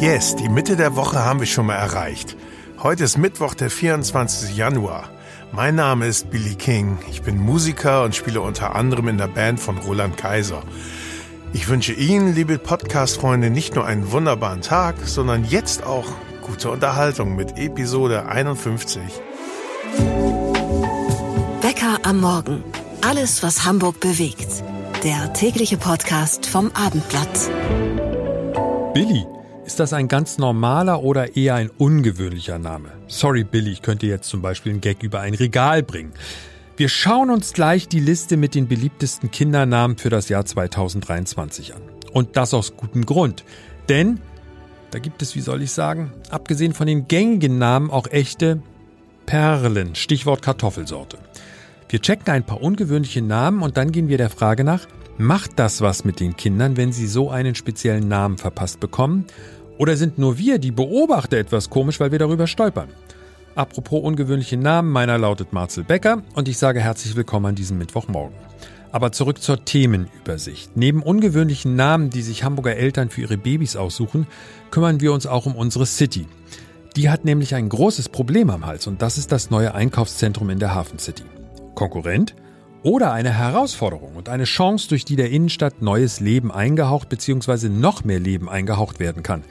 Yes, die Mitte der Woche haben wir schon mal erreicht. Heute ist Mittwoch, der 24. Januar. Mein Name ist Billy King. Ich bin Musiker und spiele unter anderem in der Band von Roland Kaiser. Ich wünsche Ihnen, liebe Podcast-Freunde, nicht nur einen wunderbaren Tag, sondern jetzt auch gute Unterhaltung mit Episode 51. Bäcker am Morgen. Alles, was Hamburg bewegt. Der tägliche Podcast vom Abendblatt. Billy, ist das ein ganz normaler oder eher ein ungewöhnlicher Name? Sorry, Billy, ich könnte jetzt zum Beispiel einen Gag über ein Regal bringen. Wir schauen uns gleich die Liste mit den beliebtesten Kindernamen für das Jahr 2023 an. Und das aus gutem Grund. Denn da gibt es, wie soll ich sagen, abgesehen von den gängigen Namen auch echte Perlen. Stichwort Kartoffelsorte. Wir checken ein paar ungewöhnliche Namen und dann gehen wir der Frage nach, macht das was mit den Kindern, wenn sie so einen speziellen Namen verpasst bekommen? Oder sind nur wir, die Beobachter, etwas komisch, weil wir darüber stolpern? Apropos ungewöhnliche Namen, meiner lautet Marcel Becker und ich sage herzlich willkommen an diesem Mittwochmorgen. Aber zurück zur Themenübersicht. Neben ungewöhnlichen Namen, die sich Hamburger Eltern für ihre Babys aussuchen, kümmern wir uns auch um unsere City. Die hat nämlich ein großes Problem am Hals und das ist das neue Einkaufszentrum in der Hafen City. Konkurrent oder eine Herausforderung und eine Chance, durch die der Innenstadt neues Leben eingehaucht bzw. noch mehr Leben eingehaucht werden kann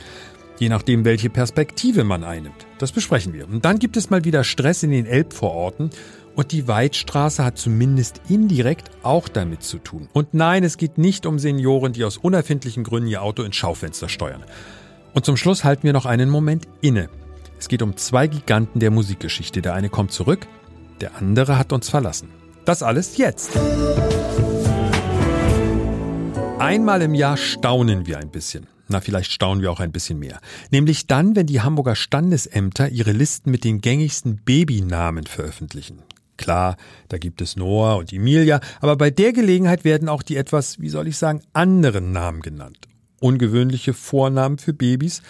je nachdem, welche Perspektive man einnimmt. Das besprechen wir. Und dann gibt es mal wieder Stress in den Elbvororten und die Weidstraße hat zumindest indirekt auch damit zu tun. Und nein, es geht nicht um Senioren, die aus unerfindlichen Gründen ihr Auto ins Schaufenster steuern. Und zum Schluss halten wir noch einen Moment inne. Es geht um zwei Giganten der Musikgeschichte. Der eine kommt zurück, der andere hat uns verlassen. Das alles jetzt. Einmal im Jahr staunen wir ein bisschen. Na, vielleicht staunen wir auch ein bisschen mehr. Nämlich dann, wenn die Hamburger Standesämter ihre Listen mit den gängigsten Babynamen veröffentlichen. Klar, da gibt es Noah und Emilia, aber bei der Gelegenheit werden auch die etwas, wie soll ich sagen, anderen Namen genannt. Ungewöhnliche Vornamen für Babys.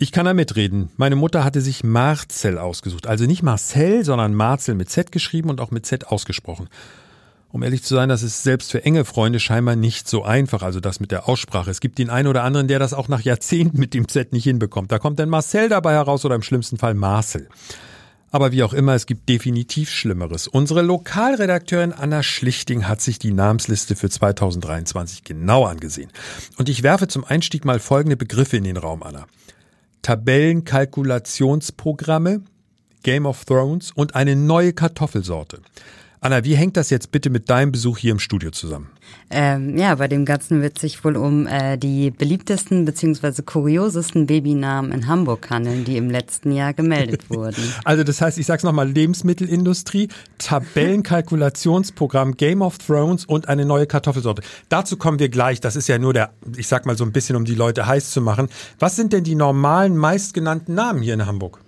Ich kann da mitreden. Meine Mutter hatte sich Marcel ausgesucht. Also nicht Marcel, sondern Marcel mit Z geschrieben und auch mit Z ausgesprochen. Um ehrlich zu sein, das ist selbst für enge Freunde scheinbar nicht so einfach, also das mit der Aussprache. Es gibt den einen oder anderen, der das auch nach Jahrzehnten mit dem Z nicht hinbekommt. Da kommt dann Marcel dabei heraus oder im schlimmsten Fall Marcel. Aber wie auch immer, es gibt definitiv Schlimmeres. Unsere Lokalredakteurin Anna Schlichting hat sich die Namensliste für 2023 genau angesehen. Und ich werfe zum Einstieg mal folgende Begriffe in den Raum, Anna. Tabellenkalkulationsprogramme, Game of Thrones und eine neue Kartoffelsorte. Anna, wie hängt das jetzt bitte mit deinem Besuch hier im Studio zusammen? Ähm, ja, bei dem Ganzen wird sich wohl um äh, die beliebtesten bzw. kuriosesten Babynamen in Hamburg handeln, die im letzten Jahr gemeldet wurden. Also das heißt, ich sag's nochmal, Lebensmittelindustrie, Tabellenkalkulationsprogramm, Game of Thrones und eine neue Kartoffelsorte. Dazu kommen wir gleich. Das ist ja nur der, ich sag mal so ein bisschen, um die Leute heiß zu machen. Was sind denn die normalen, meistgenannten Namen hier in Hamburg?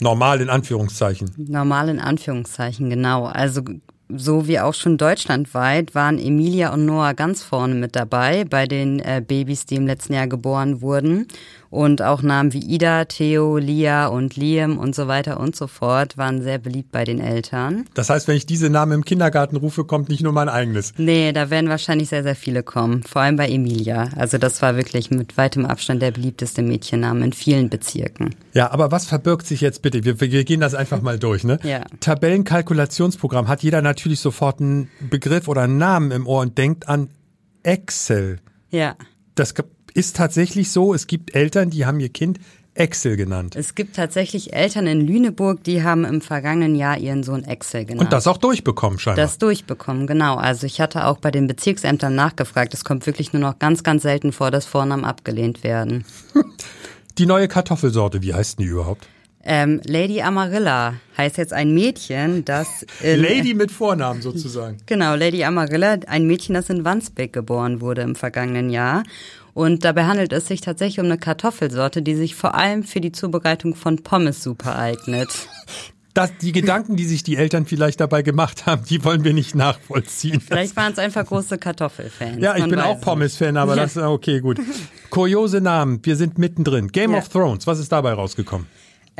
Normal in Anführungszeichen. Normal in Anführungszeichen, genau. Also so wie auch schon deutschlandweit waren Emilia und Noah ganz vorne mit dabei bei den äh, Babys, die im letzten Jahr geboren wurden. Und auch Namen wie Ida, Theo, Lia und Liam und so weiter und so fort waren sehr beliebt bei den Eltern. Das heißt, wenn ich diese Namen im Kindergarten rufe, kommt nicht nur mein eigenes. Nee, da werden wahrscheinlich sehr, sehr viele kommen. Vor allem bei Emilia. Also das war wirklich mit weitem Abstand der beliebteste Mädchenname in vielen Bezirken. Ja, aber was verbirgt sich jetzt bitte? Wir, wir gehen das einfach mal durch. Ne? Ja. Tabellenkalkulationsprogramm hat jeder natürlich sofort einen Begriff oder einen Namen im Ohr und denkt an Excel. Ja. Das ist tatsächlich so, es gibt Eltern, die haben ihr Kind Excel genannt. Es gibt tatsächlich Eltern in Lüneburg, die haben im vergangenen Jahr ihren Sohn Excel genannt. Und das auch durchbekommen scheinbar. Das durchbekommen, genau. Also ich hatte auch bei den Bezirksämtern nachgefragt. Es kommt wirklich nur noch ganz, ganz selten vor, dass Vornamen abgelehnt werden. Die neue Kartoffelsorte, wie heißt die überhaupt? Ähm, Lady Amarilla heißt jetzt ein Mädchen, das Lady mit Vornamen sozusagen. Genau, Lady Amarilla, ein Mädchen, das in Wandsbek geboren wurde im vergangenen Jahr. Und dabei handelt es sich tatsächlich um eine Kartoffelsorte, die sich vor allem für die Zubereitung von Pommes super eignet. Das, die Gedanken, die sich die Eltern vielleicht dabei gemacht haben, die wollen wir nicht nachvollziehen. Vielleicht waren es einfach große Kartoffelfans. Ja, ich bin auch Pommes-Fan, aber ja. das ist okay, gut. Kuriose Namen, wir sind mittendrin. Game ja. of Thrones, was ist dabei rausgekommen?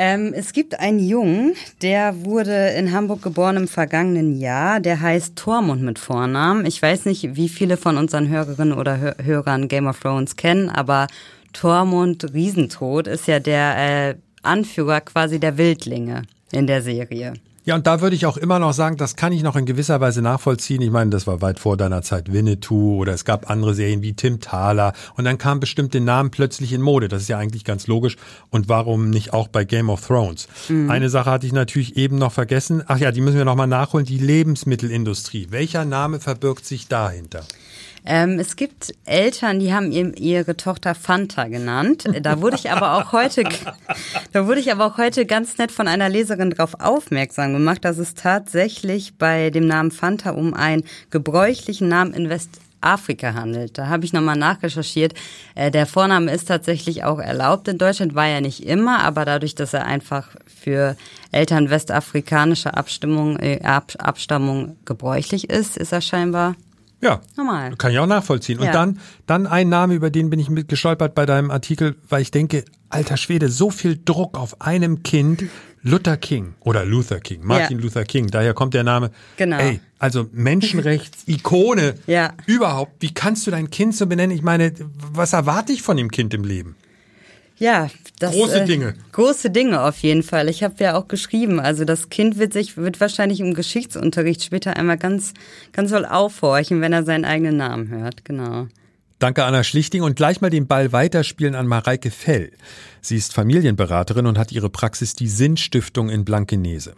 Ähm, es gibt einen Jungen, der wurde in Hamburg geboren im vergangenen Jahr. Der heißt Tormund mit Vornamen. Ich weiß nicht, wie viele von unseren Hörerinnen oder Hörern Game of Thrones kennen, aber Tormund Riesentod ist ja der äh, Anführer quasi der Wildlinge in der Serie. Ja, und da würde ich auch immer noch sagen, das kann ich noch in gewisser Weise nachvollziehen. Ich meine, das war weit vor deiner Zeit Winnetou oder es gab andere Serien wie Tim Thaler und dann kamen bestimmte Namen plötzlich in Mode. Das ist ja eigentlich ganz logisch. Und warum nicht auch bei Game of Thrones? Mhm. Eine Sache hatte ich natürlich eben noch vergessen. Ach ja, die müssen wir nochmal nachholen. Die Lebensmittelindustrie. Welcher Name verbirgt sich dahinter? Ähm, es gibt Eltern, die haben ihre Tochter Fanta genannt. Da wurde ich aber auch heute, da wurde ich aber auch heute ganz nett von einer Leserin darauf aufmerksam gemacht, dass es tatsächlich bei dem Namen Fanta um einen gebräuchlichen Namen in Westafrika handelt. Da habe ich nochmal nachrecherchiert. Äh, der Vorname ist tatsächlich auch erlaubt in Deutschland, war ja nicht immer, aber dadurch, dass er einfach für Eltern westafrikanischer Abstimmung, äh, Ab Abstammung gebräuchlich ist, ist er scheinbar ja, normal. Kann ich auch nachvollziehen. Ja. Und dann, dann ein Name, über den bin ich gestolpert bei deinem Artikel, weil ich denke, alter Schwede, so viel Druck auf einem Kind. Luther King oder Luther King, Martin ja. Luther King, daher kommt der Name. Genau. Ey, also Menschenrechts-Ikone. ja. Überhaupt, wie kannst du dein Kind so benennen? Ich meine, was erwarte ich von dem Kind im Leben? Ja, das, große äh, Dinge. Große Dinge auf jeden Fall. Ich habe ja auch geschrieben, also das Kind wird sich wird wahrscheinlich im Geschichtsunterricht später einmal ganz ganz doll aufhorchen, wenn er seinen eigenen Namen hört. Genau. Danke Anna Schlichting und gleich mal den Ball weiterspielen an Mareike Fell. Sie ist Familienberaterin und hat ihre Praxis die Sinnstiftung in Blankenese.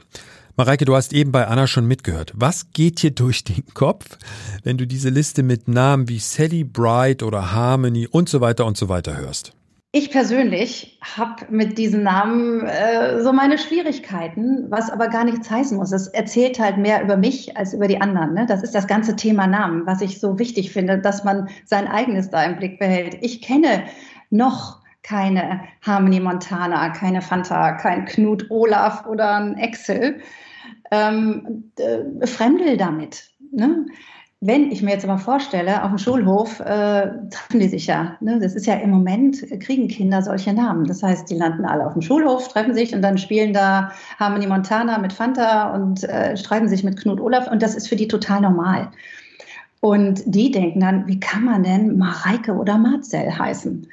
Mareike, du hast eben bei Anna schon mitgehört. Was geht dir durch den Kopf, wenn du diese Liste mit Namen wie Sally Bright oder Harmony und so weiter und so weiter hörst? Ich persönlich habe mit diesen Namen äh, so meine Schwierigkeiten, was aber gar nichts heißen muss. Es erzählt halt mehr über mich als über die anderen. Ne? Das ist das ganze Thema Namen, was ich so wichtig finde, dass man sein eigenes da im Blick behält. Ich kenne noch keine Harmony Montana, keine Fanta, kein Knut Olaf oder ein Excel. Ähm, äh, fremdel damit. Ne? Wenn ich mir jetzt aber vorstelle, auf dem Schulhof äh, treffen die sich ja. Ne? Das ist ja im Moment, kriegen Kinder solche Namen. Das heißt, die landen alle auf dem Schulhof, treffen sich und dann spielen da Harmony Montana mit Fanta und äh, streiten sich mit Knut Olaf. Und das ist für die total normal. Und die denken dann, wie kann man denn Mareike oder Marcel heißen?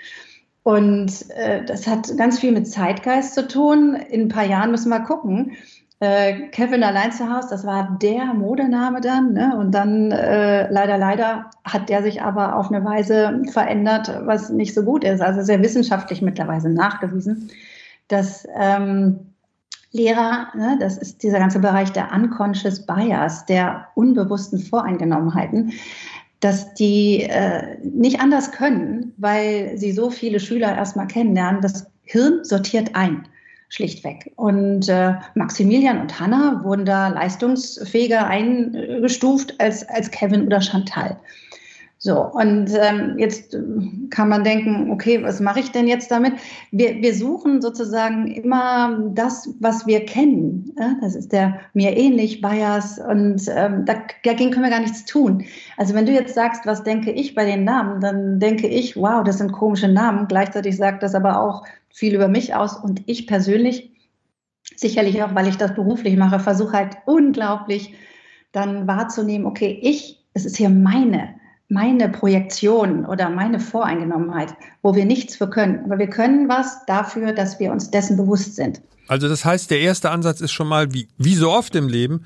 Und äh, das hat ganz viel mit Zeitgeist zu tun. In ein paar Jahren müssen wir gucken äh, Kevin allein zu Hause, das war der Modename dann. Ne? Und dann äh, leider, leider hat der sich aber auf eine Weise verändert, was nicht so gut ist. Also sehr wissenschaftlich mittlerweile nachgewiesen, dass ähm, Lehrer, ne, das ist dieser ganze Bereich der Unconscious Bias, der unbewussten Voreingenommenheiten, dass die äh, nicht anders können, weil sie so viele Schüler erstmal kennenlernen. Das Hirn sortiert ein schlichtweg. Und äh, Maximilian und Hannah wurden da leistungsfähiger eingestuft als, als Kevin oder Chantal. So, und ähm, jetzt kann man denken, okay, was mache ich denn jetzt damit? Wir, wir suchen sozusagen immer das, was wir kennen. Das ist der mir ähnlich Bias und ähm, dagegen können wir gar nichts tun. Also wenn du jetzt sagst, was denke ich bei den Namen, dann denke ich, wow, das sind komische Namen. Gleichzeitig sagt das aber auch viel über mich aus und ich persönlich, sicherlich auch, weil ich das beruflich mache, versuche halt unglaublich dann wahrzunehmen, okay, ich, es ist hier meine meine Projektion oder meine Voreingenommenheit, wo wir nichts für können. Aber wir können was dafür, dass wir uns dessen bewusst sind. Also das heißt, der erste Ansatz ist schon mal, wie, wie so oft im Leben,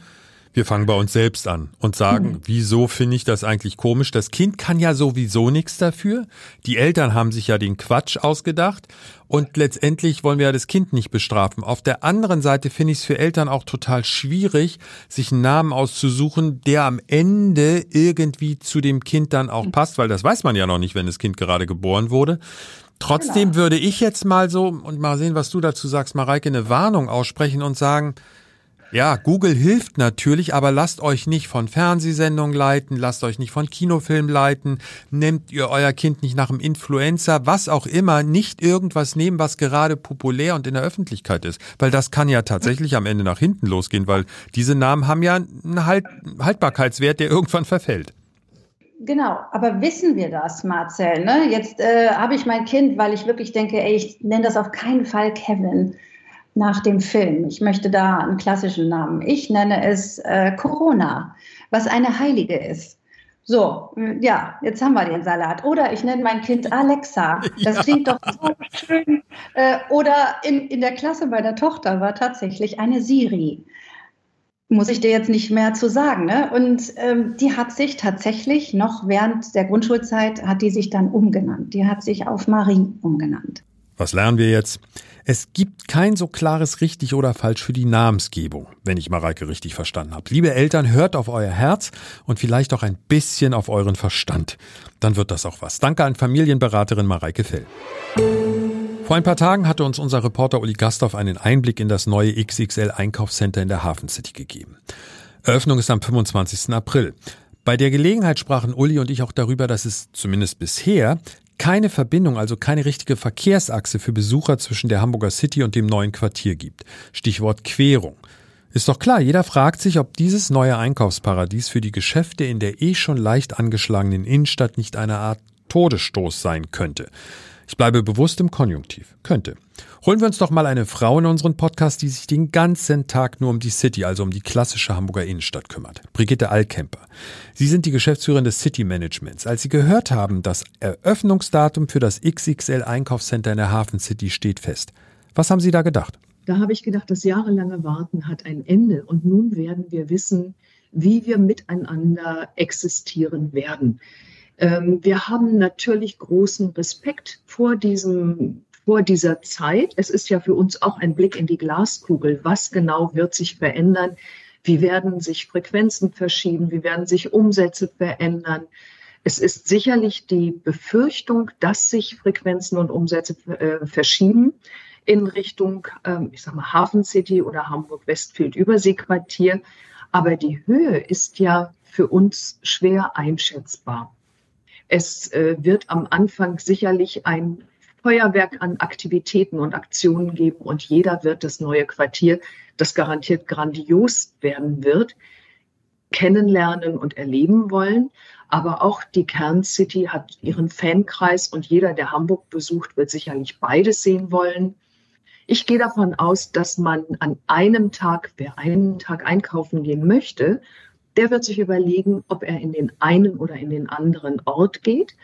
wir fangen bei uns selbst an und sagen, mhm. wieso finde ich das eigentlich komisch? Das Kind kann ja sowieso nichts dafür. Die Eltern haben sich ja den Quatsch ausgedacht und letztendlich wollen wir ja das Kind nicht bestrafen. Auf der anderen Seite finde ich es für Eltern auch total schwierig, sich einen Namen auszusuchen, der am Ende irgendwie zu dem Kind dann auch mhm. passt, weil das weiß man ja noch nicht, wenn das Kind gerade geboren wurde. Trotzdem genau. würde ich jetzt mal so, und mal sehen, was du dazu sagst, Mareike, eine Warnung aussprechen und sagen, ja, Google hilft natürlich, aber lasst euch nicht von Fernsehsendungen leiten, lasst euch nicht von Kinofilmen leiten, nehmt ihr euer Kind nicht nach einem Influencer, was auch immer, nicht irgendwas nehmen, was gerade populär und in der Öffentlichkeit ist. Weil das kann ja tatsächlich am Ende nach hinten losgehen, weil diese Namen haben ja einen halt Haltbarkeitswert, der irgendwann verfällt. Genau, aber wissen wir das, Marcel? Ne? Jetzt äh, habe ich mein Kind, weil ich wirklich denke, ey, ich nenne das auf keinen Fall Kevin nach dem Film. Ich möchte da einen klassischen Namen. Ich nenne es äh, Corona, was eine Heilige ist. So, ja, jetzt haben wir den Salat. Oder ich nenne mein Kind Alexa. Das ja. klingt doch so schön. Äh, oder in, in der Klasse bei der Tochter war tatsächlich eine Siri. Muss ich dir jetzt nicht mehr zu sagen. Ne? Und ähm, die hat sich tatsächlich noch während der Grundschulzeit, hat die sich dann umgenannt. Die hat sich auf Marie umgenannt. Was lernen wir jetzt? Es gibt kein so klares richtig oder falsch für die Namensgebung, wenn ich Mareike richtig verstanden habe. Liebe Eltern, hört auf euer Herz und vielleicht auch ein bisschen auf euren Verstand. Dann wird das auch was. Danke an Familienberaterin Mareike Fell. Vor ein paar Tagen hatte uns unser Reporter Uli Gastorf einen Einblick in das neue XXL Einkaufscenter in der Hafen City gegeben. Eröffnung ist am 25. April. Bei der Gelegenheit sprachen Uli und ich auch darüber, dass es zumindest bisher keine Verbindung, also keine richtige Verkehrsachse für Besucher zwischen der Hamburger City und dem neuen Quartier gibt. Stichwort Querung. Ist doch klar, jeder fragt sich, ob dieses neue Einkaufsparadies für die Geschäfte in der eh schon leicht angeschlagenen Innenstadt nicht eine Art Todesstoß sein könnte. Ich bleibe bewusst im Konjunktiv. Könnte. Holen wir uns doch mal eine Frau in unseren Podcast, die sich den ganzen Tag nur um die City, also um die klassische Hamburger Innenstadt kümmert. Brigitte Allkemper. Sie sind die Geschäftsführerin des City Managements. Als Sie gehört haben, das Eröffnungsdatum für das XXL Einkaufscenter in der Hafen City steht fest. Was haben Sie da gedacht? Da habe ich gedacht, das jahrelange Warten hat ein Ende und nun werden wir wissen, wie wir miteinander existieren werden. Ähm, wir haben natürlich großen Respekt vor diesem vor dieser Zeit. Es ist ja für uns auch ein Blick in die Glaskugel. Was genau wird sich verändern? Wie werden sich Frequenzen verschieben? Wie werden sich Umsätze verändern? Es ist sicherlich die Befürchtung, dass sich Frequenzen und Umsätze äh, verschieben in Richtung, ähm, ich sag mal, Hafen City oder Hamburg-Westfield-Überseequartier. Aber die Höhe ist ja für uns schwer einschätzbar. Es äh, wird am Anfang sicherlich ein Feuerwerk an Aktivitäten und Aktionen geben und jeder wird das neue Quartier, das garantiert grandios werden wird, kennenlernen und erleben wollen. Aber auch die Kerncity hat ihren Fankreis und jeder, der Hamburg besucht, wird sicherlich beides sehen wollen. Ich gehe davon aus, dass man an einem Tag, wer einen Tag einkaufen gehen möchte, der wird sich überlegen, ob er in den einen oder in den anderen Ort geht.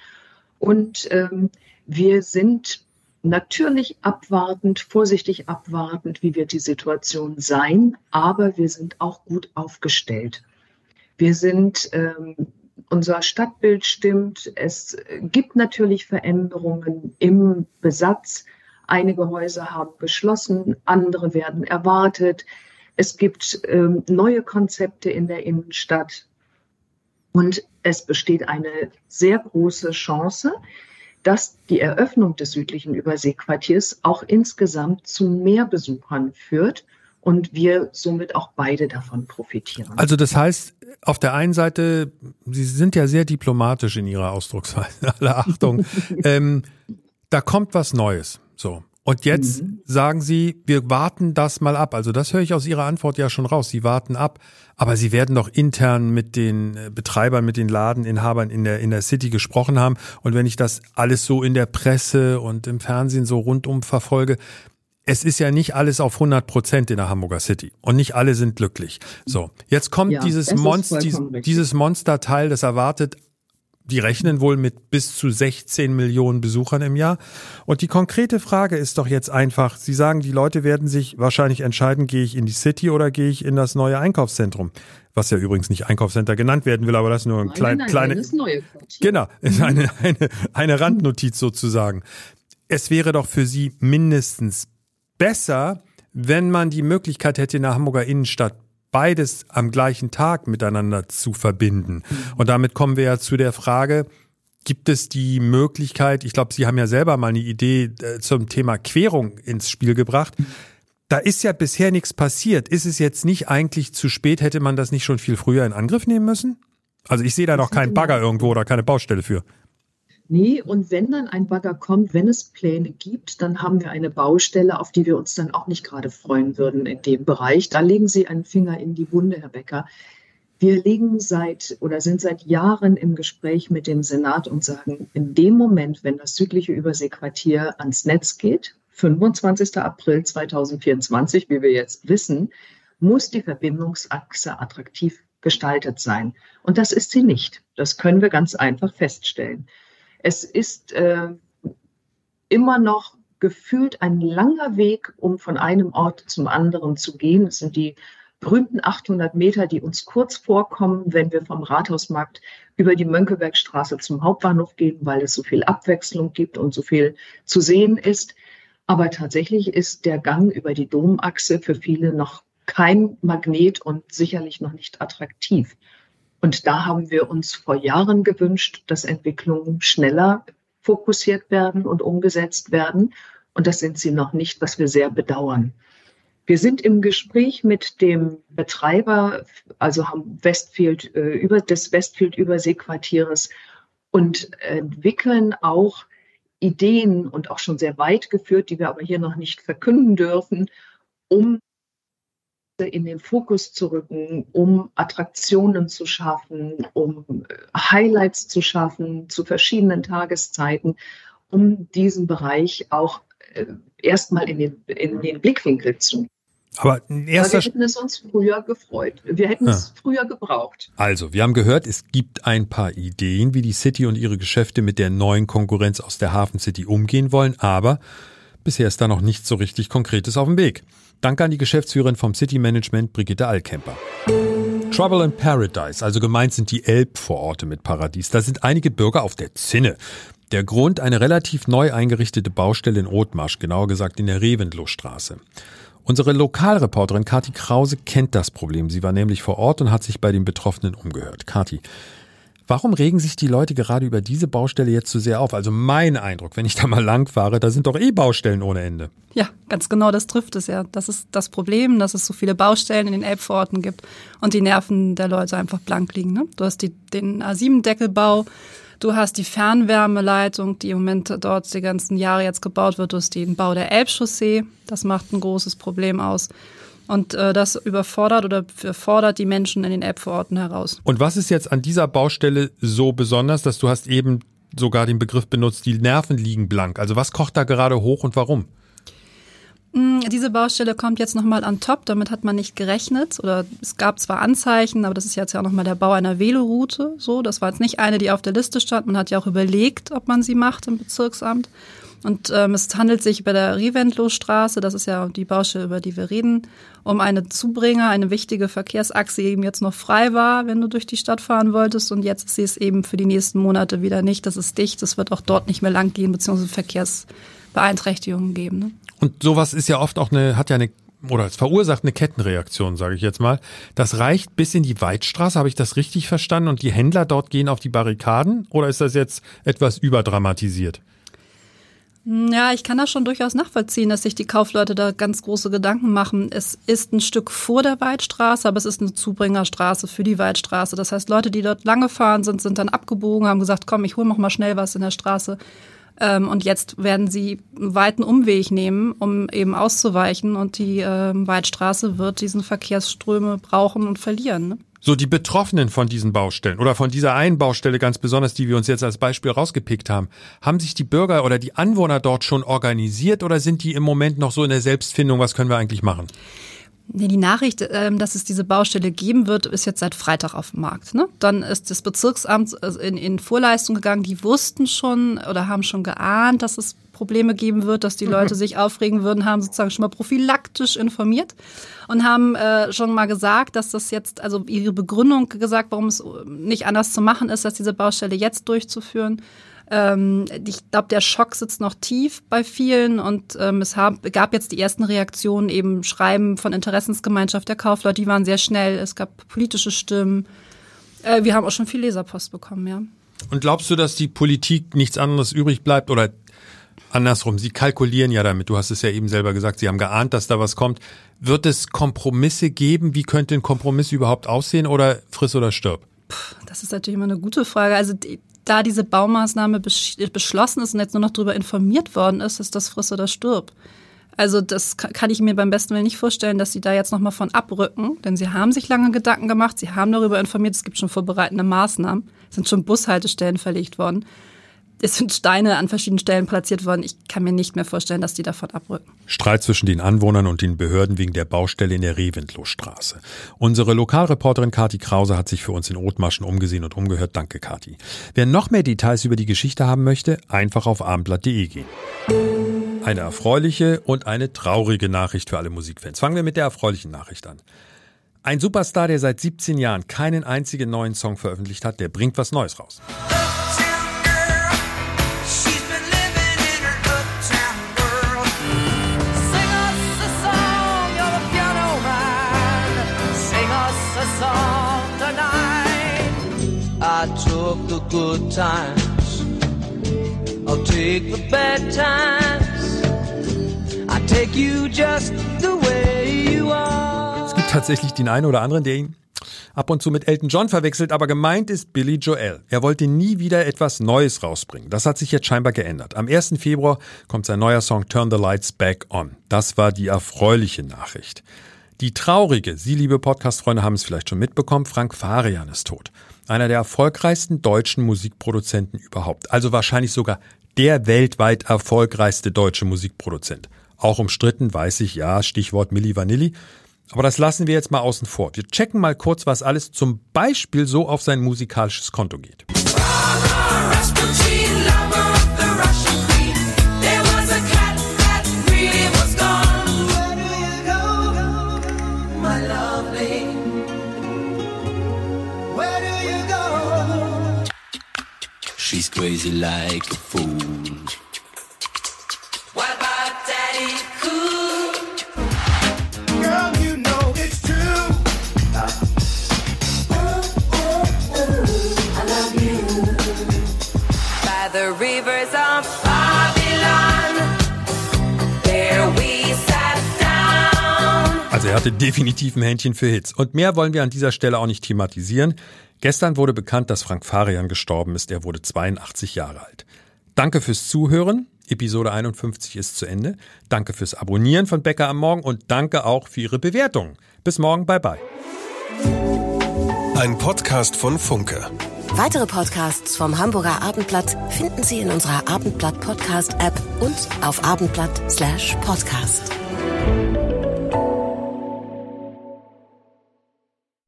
Und ähm, wir sind natürlich abwartend, vorsichtig abwartend, wie wird die Situation sein, aber wir sind auch gut aufgestellt. Wir sind, ähm, unser Stadtbild stimmt, es gibt natürlich Veränderungen im Besatz. Einige Häuser haben geschlossen, andere werden erwartet. Es gibt ähm, neue Konzepte in der Innenstadt und es besteht eine sehr große Chance, dass die Eröffnung des südlichen Überseequartiers auch insgesamt zu mehr Besuchern führt und wir somit auch beide davon profitieren. Also das heißt, auf der einen Seite, Sie sind ja sehr diplomatisch in Ihrer Ausdrucksweise, alle Achtung, ähm, da kommt was Neues. So. Und jetzt mhm. Sagen Sie, wir warten das mal ab. Also das höre ich aus Ihrer Antwort ja schon raus. Sie warten ab, aber Sie werden doch intern mit den äh, Betreibern, mit den Ladeninhabern in der, in der City gesprochen haben. Und wenn ich das alles so in der Presse und im Fernsehen so rundum verfolge, es ist ja nicht alles auf 100 Prozent in der Hamburger City und nicht alle sind glücklich. So, jetzt kommt ja, dieses Monster, dieses, dieses Monsterteil, das erwartet die rechnen wohl mit bis zu 16 Millionen Besuchern im Jahr. Und die konkrete Frage ist doch jetzt einfach, Sie sagen, die Leute werden sich wahrscheinlich entscheiden, gehe ich in die City oder gehe ich in das neue Einkaufszentrum? Was ja übrigens nicht Einkaufscenter genannt werden will, aber das ist nur ein klein, nein, kleine. Das neue genau, ist eine, eine, eine Randnotiz sozusagen. Es wäre doch für Sie mindestens besser, wenn man die Möglichkeit hätte, in der Hamburger Innenstadt beides am gleichen Tag miteinander zu verbinden. Und damit kommen wir ja zu der Frage, gibt es die Möglichkeit, ich glaube, Sie haben ja selber mal eine Idee äh, zum Thema Querung ins Spiel gebracht. Da ist ja bisher nichts passiert. Ist es jetzt nicht eigentlich zu spät? Hätte man das nicht schon viel früher in Angriff nehmen müssen? Also ich sehe da noch keinen Bagger irgendwo oder keine Baustelle für. Nee, und wenn dann ein Bagger kommt, wenn es Pläne gibt, dann haben wir eine Baustelle, auf die wir uns dann auch nicht gerade freuen würden in dem Bereich. Da legen Sie einen Finger in die Wunde, Herr Becker. Wir liegen seit oder sind seit Jahren im Gespräch mit dem Senat und sagen, in dem Moment, wenn das südliche Überseequartier ans Netz geht, 25. April 2024, wie wir jetzt wissen, muss die Verbindungsachse attraktiv gestaltet sein. Und das ist sie nicht. Das können wir ganz einfach feststellen. Es ist äh, immer noch gefühlt ein langer Weg, um von einem Ort zum anderen zu gehen. Es sind die berühmten 800 Meter, die uns kurz vorkommen, wenn wir vom Rathausmarkt über die Mönckebergstraße zum Hauptbahnhof gehen, weil es so viel Abwechslung gibt und so viel zu sehen ist. Aber tatsächlich ist der Gang über die Domachse für viele noch kein Magnet und sicherlich noch nicht attraktiv. Und da haben wir uns vor Jahren gewünscht, dass Entwicklungen schneller fokussiert werden und umgesetzt werden. Und das sind sie noch nicht, was wir sehr bedauern. Wir sind im Gespräch mit dem Betreiber, also Westfield, äh, über, des Westfield-Überseequartieres und entwickeln auch Ideen und auch schon sehr weit geführt, die wir aber hier noch nicht verkünden dürfen, um in den Fokus zu rücken, um Attraktionen zu schaffen, um äh, Highlights zu schaffen zu verschiedenen Tageszeiten, um diesen Bereich auch äh, erstmal in den, in den Blickwinkel zu aber ein erster wir hätten es uns früher gefreut. Wir hätten ja. es früher gebraucht. Also, wir haben gehört, es gibt ein paar Ideen, wie die City und ihre Geschäfte mit der neuen Konkurrenz aus der Hafen City umgehen wollen, aber bisher ist da noch nichts so richtig Konkretes auf dem Weg. Danke an die Geschäftsführerin vom City Management, Brigitte Alkemper. Trouble in Paradise, also gemeint sind die Elbvororte mit Paradies. Da sind einige Bürger auf der Zinne. Der Grund eine relativ neu eingerichtete Baustelle in Othmarsch, genauer gesagt in der Reventlow-Straße. Unsere Lokalreporterin Kati Krause kennt das Problem. Sie war nämlich vor Ort und hat sich bei den Betroffenen umgehört. Kati, Warum regen sich die Leute gerade über diese Baustelle jetzt so sehr auf? Also mein Eindruck, wenn ich da mal lang fahre, da sind doch eh Baustellen ohne Ende. Ja, ganz genau, das trifft es ja. Das ist das Problem, dass es so viele Baustellen in den Elbvororten gibt und die Nerven der Leute einfach blank liegen. Ne? Du hast die, den A7-Deckelbau, Du hast die Fernwärmeleitung, die im Moment dort die ganzen Jahre jetzt gebaut wird. Du hast den Bau der Elbchaussee. Das macht ein großes Problem aus. Und äh, das überfordert oder fordert die Menschen in den Elbvororten heraus. Und was ist jetzt an dieser Baustelle so besonders, dass du hast eben sogar den Begriff benutzt, die Nerven liegen blank. Also was kocht da gerade hoch und warum? Mm, diese Baustelle kommt jetzt nochmal an top, damit hat man nicht gerechnet. Oder es gab zwar Anzeichen, aber das ist jetzt ja auch nochmal der Bau einer Veloroute. So, das war jetzt nicht eine, die auf der Liste stand. Man hat ja auch überlegt, ob man sie macht im Bezirksamt. Und ähm, es handelt sich bei der Riventlow-Straße, das ist ja die Baustelle, über die wir reden, um eine Zubringer, eine wichtige Verkehrsachse, die eben jetzt noch frei war, wenn du durch die Stadt fahren wolltest. Und jetzt ist sie es eben für die nächsten Monate wieder nicht. Das ist dicht, es wird auch dort nicht mehr lang gehen, beziehungsweise Verkehrsbeeinträchtigungen geben. Ne? Und sowas ist ja oft auch eine, hat ja eine oder es verursacht eine Kettenreaktion, sage ich jetzt mal. Das reicht bis in die Weidstraße, habe ich das richtig verstanden? Und die Händler dort gehen auf die Barrikaden? Oder ist das jetzt etwas überdramatisiert? Ja, ich kann das schon durchaus nachvollziehen, dass sich die Kaufleute da ganz große Gedanken machen. Es ist ein Stück vor der Waldstraße, aber es ist eine Zubringerstraße für die Waldstraße. Das heißt, Leute, die dort lange fahren sind, sind dann abgebogen, haben gesagt, komm, ich hole noch mal schnell was in der Straße. Ähm, und jetzt werden sie einen weiten Umweg nehmen, um eben auszuweichen. Und die ähm, Waldstraße wird diesen Verkehrsströme brauchen und verlieren. Ne? So die Betroffenen von diesen Baustellen oder von dieser einen Baustelle ganz besonders, die wir uns jetzt als Beispiel rausgepickt haben, haben sich die Bürger oder die Anwohner dort schon organisiert oder sind die im Moment noch so in der Selbstfindung, was können wir eigentlich machen? Die Nachricht, ähm, dass es diese Baustelle geben wird, ist jetzt seit Freitag auf dem Markt. Ne? Dann ist das Bezirksamt äh, in, in Vorleistung gegangen. Die wussten schon oder haben schon geahnt, dass es Probleme geben wird, dass die Leute sich aufregen würden, haben sozusagen schon mal prophylaktisch informiert und haben äh, schon mal gesagt, dass das jetzt, also ihre Begründung gesagt, warum es nicht anders zu machen ist, als diese Baustelle jetzt durchzuführen, ähm, ich glaube, der Schock sitzt noch tief bei vielen und ähm, es hab, gab jetzt die ersten Reaktionen, eben Schreiben von Interessensgemeinschaft der Kaufleute, die waren sehr schnell. Es gab politische Stimmen. Äh, wir haben auch schon viel Leserpost bekommen, ja. Und glaubst du, dass die Politik nichts anderes übrig bleibt oder andersrum? Sie kalkulieren ja damit. Du hast es ja eben selber gesagt. Sie haben geahnt, dass da was kommt. Wird es Kompromisse geben? Wie könnte ein Kompromiss überhaupt aussehen oder friss oder stirb? Das ist natürlich immer eine gute Frage. Also die, da diese Baumaßnahme beschlossen ist und jetzt nur noch darüber informiert worden ist, ist das friss oder stirb. Also das kann ich mir beim besten Willen nicht vorstellen, dass sie da jetzt nochmal von abrücken, denn sie haben sich lange Gedanken gemacht, sie haben darüber informiert, es gibt schon vorbereitende Maßnahmen, es sind schon Bushaltestellen verlegt worden. Es sind Steine an verschiedenen Stellen platziert worden. Ich kann mir nicht mehr vorstellen, dass die davon abrücken. Streit zwischen den Anwohnern und den Behörden wegen der Baustelle in der Reventlow-Straße. Unsere Lokalreporterin Kati Krause hat sich für uns in Othmarschen umgesehen und umgehört. Danke, Kati. Wer noch mehr Details über die Geschichte haben möchte, einfach auf abendblatt.de gehen. Eine erfreuliche und eine traurige Nachricht für alle Musikfans. Fangen wir mit der erfreulichen Nachricht an. Ein Superstar, der seit 17 Jahren keinen einzigen neuen Song veröffentlicht hat, der bringt was Neues raus. The good times. I'll take the bad times. I take you just the way you are. Es gibt tatsächlich den einen oder anderen, der ihn ab und zu mit Elton John verwechselt, aber gemeint ist Billy Joel. Er wollte nie wieder etwas Neues rausbringen. Das hat sich jetzt scheinbar geändert. Am 1. Februar kommt sein neuer Song Turn the Lights Back On. Das war die erfreuliche Nachricht. Die traurige, Sie liebe Podcast-Freunde haben es vielleicht schon mitbekommen, Frank Farian ist tot. Einer der erfolgreichsten deutschen Musikproduzenten überhaupt. Also wahrscheinlich sogar der weltweit erfolgreichste deutsche Musikproduzent. Auch umstritten, weiß ich, ja, Stichwort Milli Vanilli. Aber das lassen wir jetzt mal außen vor. Wir checken mal kurz, was alles zum Beispiel so auf sein musikalisches Konto geht. She's crazy like a fool. What about Daddy Cool? Girl, you know it's true. I love you. By the rivers of Also er hatte definitiv ein Händchen für Hits. Und mehr wollen wir an dieser Stelle auch nicht thematisieren. Gestern wurde bekannt, dass Frank Farian gestorben ist. Er wurde 82 Jahre alt. Danke fürs Zuhören. Episode 51 ist zu Ende. Danke fürs Abonnieren von Bäcker am Morgen und danke auch für Ihre Bewertungen. Bis morgen, bye bye. Ein Podcast von Funke. Weitere Podcasts vom Hamburger Abendblatt finden Sie in unserer Abendblatt Podcast App und auf abendblatt/podcast. slash podcast.